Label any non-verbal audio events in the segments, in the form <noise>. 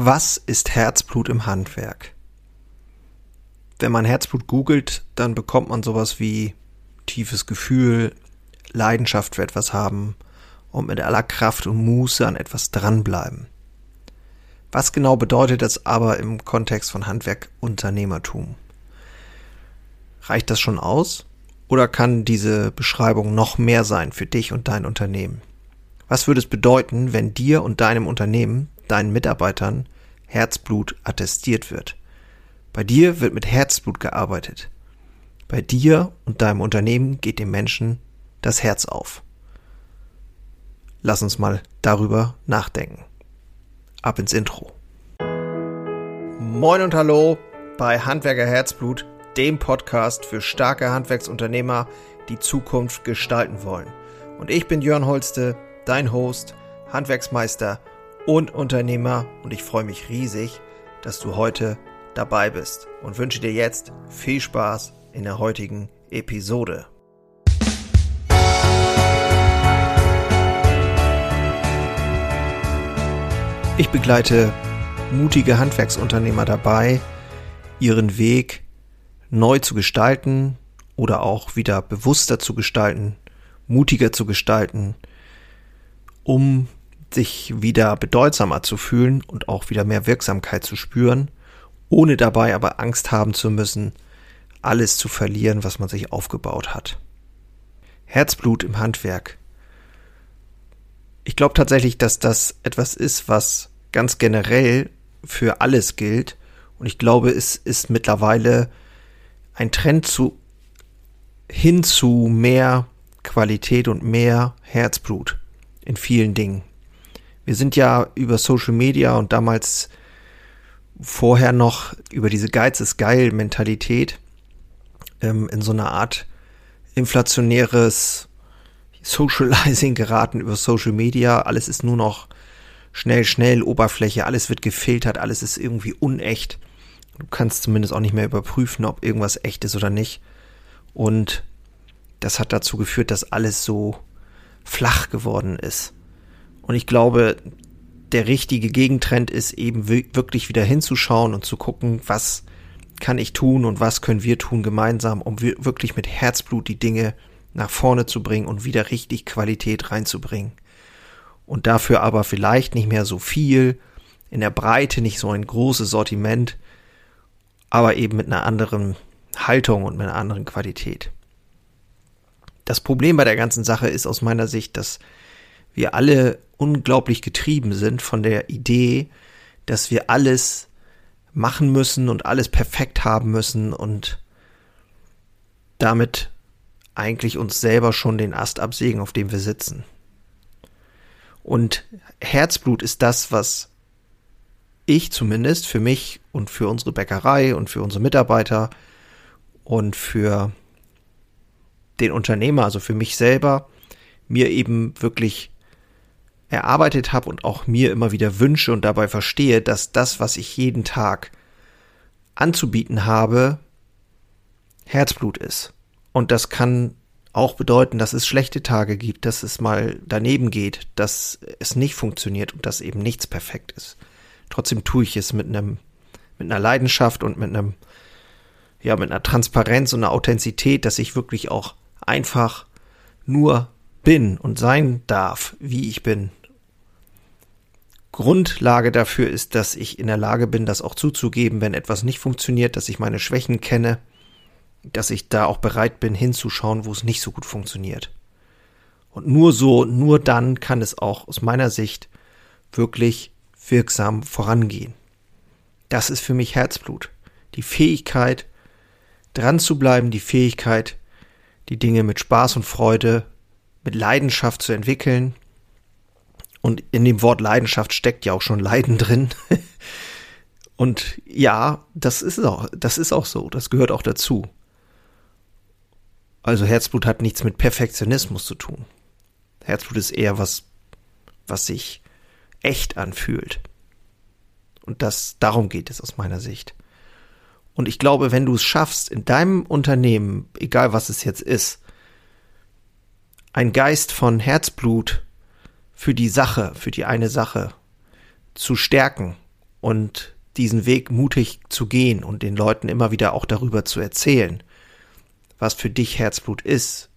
Was ist Herzblut im Handwerk? Wenn man Herzblut googelt, dann bekommt man sowas wie tiefes Gefühl, Leidenschaft für etwas haben und mit aller Kraft und Muße an etwas dranbleiben. Was genau bedeutet das aber im Kontext von Handwerk Unternehmertum? Reicht das schon aus? Oder kann diese Beschreibung noch mehr sein für dich und dein Unternehmen? Was würde es bedeuten, wenn dir und deinem Unternehmen deinen Mitarbeitern Herzblut attestiert wird. Bei dir wird mit Herzblut gearbeitet. Bei dir und deinem Unternehmen geht dem Menschen das Herz auf. Lass uns mal darüber nachdenken. Ab ins Intro. Moin und hallo bei Handwerker Herzblut, dem Podcast für starke Handwerksunternehmer, die Zukunft gestalten wollen. Und ich bin Jörn Holste, dein Host, Handwerksmeister und Unternehmer und ich freue mich riesig, dass du heute dabei bist und wünsche dir jetzt viel Spaß in der heutigen Episode. Ich begleite mutige Handwerksunternehmer dabei, ihren Weg neu zu gestalten oder auch wieder bewusster zu gestalten, mutiger zu gestalten, um sich wieder bedeutsamer zu fühlen und auch wieder mehr Wirksamkeit zu spüren, ohne dabei aber Angst haben zu müssen, alles zu verlieren, was man sich aufgebaut hat. Herzblut im Handwerk. Ich glaube tatsächlich, dass das etwas ist, was ganz generell für alles gilt. Und ich glaube, es ist mittlerweile ein Trend zu, hin zu mehr Qualität und mehr Herzblut in vielen Dingen. Wir sind ja über Social Media und damals vorher noch über diese Geiz ist geil Mentalität ähm, in so eine Art inflationäres Socializing geraten über Social Media. Alles ist nur noch schnell, schnell, Oberfläche, alles wird gefiltert, alles ist irgendwie unecht. Du kannst zumindest auch nicht mehr überprüfen, ob irgendwas echt ist oder nicht. Und das hat dazu geführt, dass alles so flach geworden ist. Und ich glaube, der richtige Gegentrend ist eben wirklich wieder hinzuschauen und zu gucken, was kann ich tun und was können wir tun gemeinsam, um wirklich mit Herzblut die Dinge nach vorne zu bringen und wieder richtig Qualität reinzubringen. Und dafür aber vielleicht nicht mehr so viel, in der Breite nicht so ein großes Sortiment, aber eben mit einer anderen Haltung und mit einer anderen Qualität. Das Problem bei der ganzen Sache ist aus meiner Sicht, dass wir alle unglaublich getrieben sind von der Idee, dass wir alles machen müssen und alles perfekt haben müssen und damit eigentlich uns selber schon den Ast absägen, auf dem wir sitzen. Und Herzblut ist das, was ich zumindest für mich und für unsere Bäckerei und für unsere Mitarbeiter und für den Unternehmer, also für mich selber, mir eben wirklich erarbeitet habe und auch mir immer wieder wünsche und dabei verstehe, dass das, was ich jeden Tag anzubieten habe, Herzblut ist. Und das kann auch bedeuten, dass es schlechte Tage gibt, dass es mal daneben geht, dass es nicht funktioniert und dass eben nichts perfekt ist. Trotzdem tue ich es mit einem, mit einer Leidenschaft und mit einem, ja, mit einer Transparenz und einer Authentizität, dass ich wirklich auch einfach nur bin und sein darf, wie ich bin. Grundlage dafür ist, dass ich in der Lage bin, das auch zuzugeben, wenn etwas nicht funktioniert, dass ich meine Schwächen kenne, dass ich da auch bereit bin hinzuschauen, wo es nicht so gut funktioniert. Und nur so, nur dann kann es auch aus meiner Sicht wirklich wirksam vorangehen. Das ist für mich Herzblut. Die Fähigkeit, dran zu bleiben, die Fähigkeit, die Dinge mit Spaß und Freude, mit Leidenschaft zu entwickeln und in dem Wort Leidenschaft steckt ja auch schon Leiden drin. <laughs> Und ja, das ist auch, das ist auch so. Das gehört auch dazu. Also Herzblut hat nichts mit Perfektionismus zu tun. Herzblut ist eher was, was sich echt anfühlt. Und das, darum geht es aus meiner Sicht. Und ich glaube, wenn du es schaffst, in deinem Unternehmen, egal was es jetzt ist, ein Geist von Herzblut für die Sache, für die eine Sache zu stärken und diesen Weg mutig zu gehen und den Leuten immer wieder auch darüber zu erzählen, was für dich Herzblut ist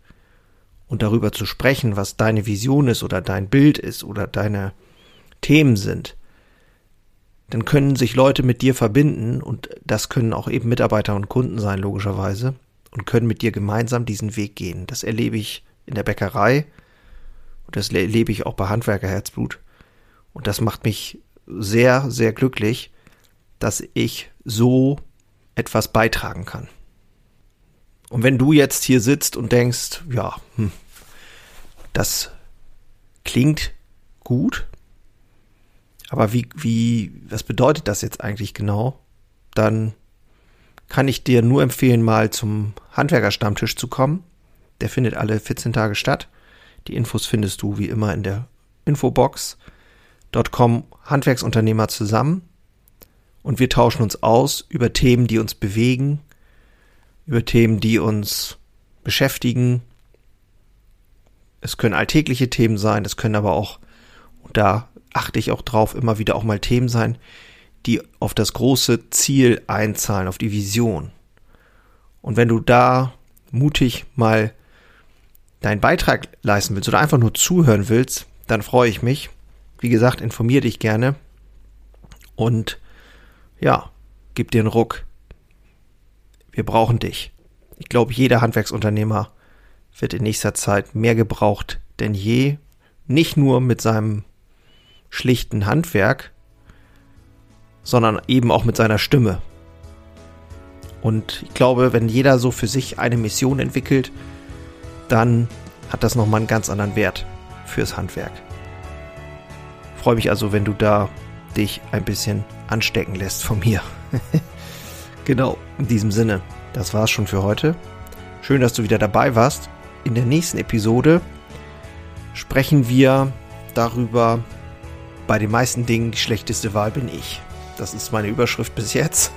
und darüber zu sprechen, was deine Vision ist oder dein Bild ist oder deine Themen sind, dann können sich Leute mit dir verbinden und das können auch eben Mitarbeiter und Kunden sein, logischerweise, und können mit dir gemeinsam diesen Weg gehen. Das erlebe ich in der Bäckerei und das erlebe ich auch bei Handwerker Herzblut. Und das macht mich sehr, sehr glücklich, dass ich so etwas beitragen kann. Und wenn du jetzt hier sitzt und denkst, ja, hm, das klingt gut, aber wie, wie, was bedeutet das jetzt eigentlich genau? Dann kann ich dir nur empfehlen, mal zum Handwerkerstammtisch zu kommen. Der findet alle 14 Tage statt. Die Infos findest du wie immer in der Infobox. Dort kommen Handwerksunternehmer zusammen und wir tauschen uns aus über Themen, die uns bewegen, über Themen, die uns beschäftigen. Es können alltägliche Themen sein, es können aber auch, und da achte ich auch drauf, immer wieder auch mal Themen sein, die auf das große Ziel einzahlen, auf die Vision. Und wenn du da mutig mal deinen Beitrag leisten willst oder einfach nur zuhören willst, dann freue ich mich. Wie gesagt, informier dich gerne und ja, gib dir einen Ruck. Wir brauchen dich. Ich glaube, jeder Handwerksunternehmer wird in nächster Zeit mehr gebraucht denn je. Nicht nur mit seinem schlichten Handwerk, sondern eben auch mit seiner Stimme. Und ich glaube, wenn jeder so für sich eine Mission entwickelt, dann hat das nochmal einen ganz anderen Wert fürs Handwerk. freue mich also, wenn du da dich ein bisschen anstecken lässt von mir. <laughs> genau, in diesem Sinne, das war's schon für heute. Schön, dass du wieder dabei warst. In der nächsten Episode sprechen wir darüber, bei den meisten Dingen die schlechteste Wahl bin ich. Das ist meine Überschrift bis jetzt.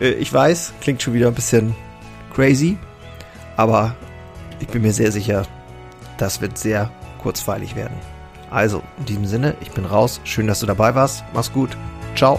Äh, ich weiß, klingt schon wieder ein bisschen crazy, aber ich bin mir sehr sicher, das wird sehr kurzweilig werden. Also, in diesem Sinne, ich bin raus. Schön, dass du dabei warst. Mach's gut. Ciao.